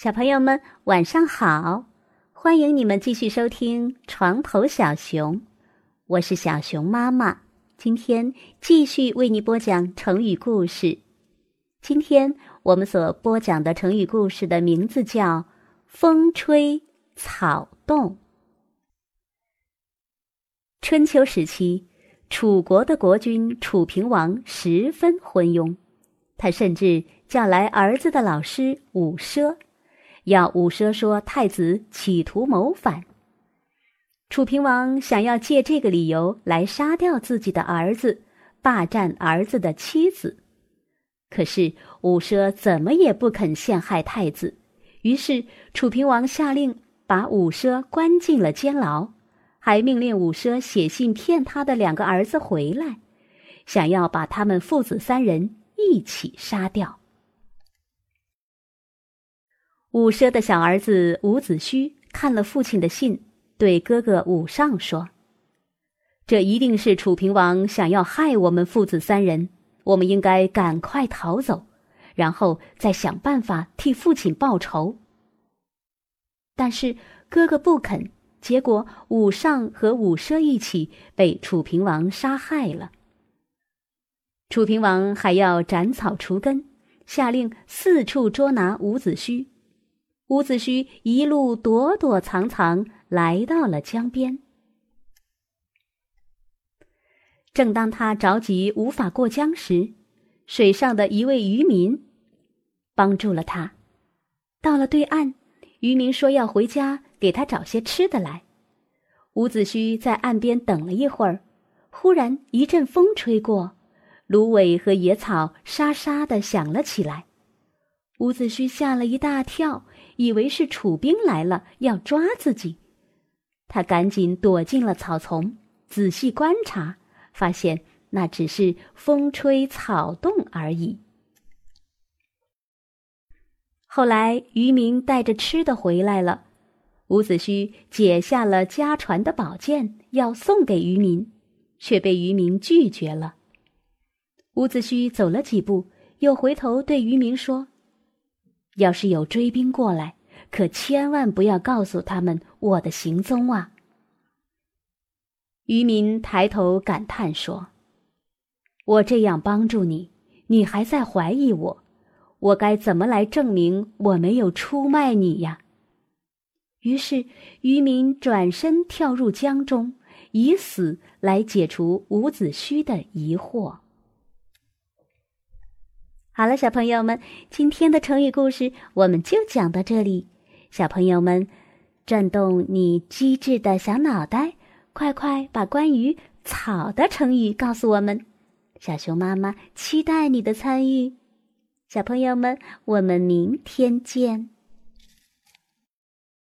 小朋友们，晚上好！欢迎你们继续收听《床头小熊》，我是小熊妈妈。今天继续为你播讲成语故事。今天我们所播讲的成语故事的名字叫“风吹草动”。春秋时期，楚国的国君楚平王十分昏庸，他甚至叫来儿子的老师伍奢。要伍奢说太子企图谋反，楚平王想要借这个理由来杀掉自己的儿子，霸占儿子的妻子。可是伍奢怎么也不肯陷害太子，于是楚平王下令把伍奢关进了监牢，还命令伍奢写信骗他的两个儿子回来，想要把他们父子三人一起杀掉。伍奢的小儿子伍子胥看了父亲的信，对哥哥伍尚说：“这一定是楚平王想要害我们父子三人，我们应该赶快逃走，然后再想办法替父亲报仇。”但是哥哥不肯，结果伍尚和伍奢一起被楚平王杀害了。楚平王还要斩草除根，下令四处捉拿伍子胥。伍子胥一路躲躲藏藏，来到了江边。正当他着急无法过江时，水上的一位渔民帮助了他。到了对岸，渔民说要回家给他找些吃的来。伍子胥在岸边等了一会儿，忽然一阵风吹过，芦苇和野草沙沙的响了起来。伍子胥吓了一大跳。以为是楚兵来了，要抓自己，他赶紧躲进了草丛，仔细观察，发现那只是风吹草动而已。后来渔民带着吃的回来了，伍子胥解下了家传的宝剑，要送给渔民，却被渔民拒绝了。伍子胥走了几步，又回头对渔民说。要是有追兵过来，可千万不要告诉他们我的行踪啊！渔民抬头感叹说：“我这样帮助你，你还在怀疑我，我该怎么来证明我没有出卖你呀？”于是渔民转身跳入江中，以死来解除伍子胥的疑惑。好了，小朋友们，今天的成语故事我们就讲到这里。小朋友们，转动你机智的小脑袋，快快把关于“草”的成语告诉我们。小熊妈妈期待你的参与。小朋友们，我们明天见。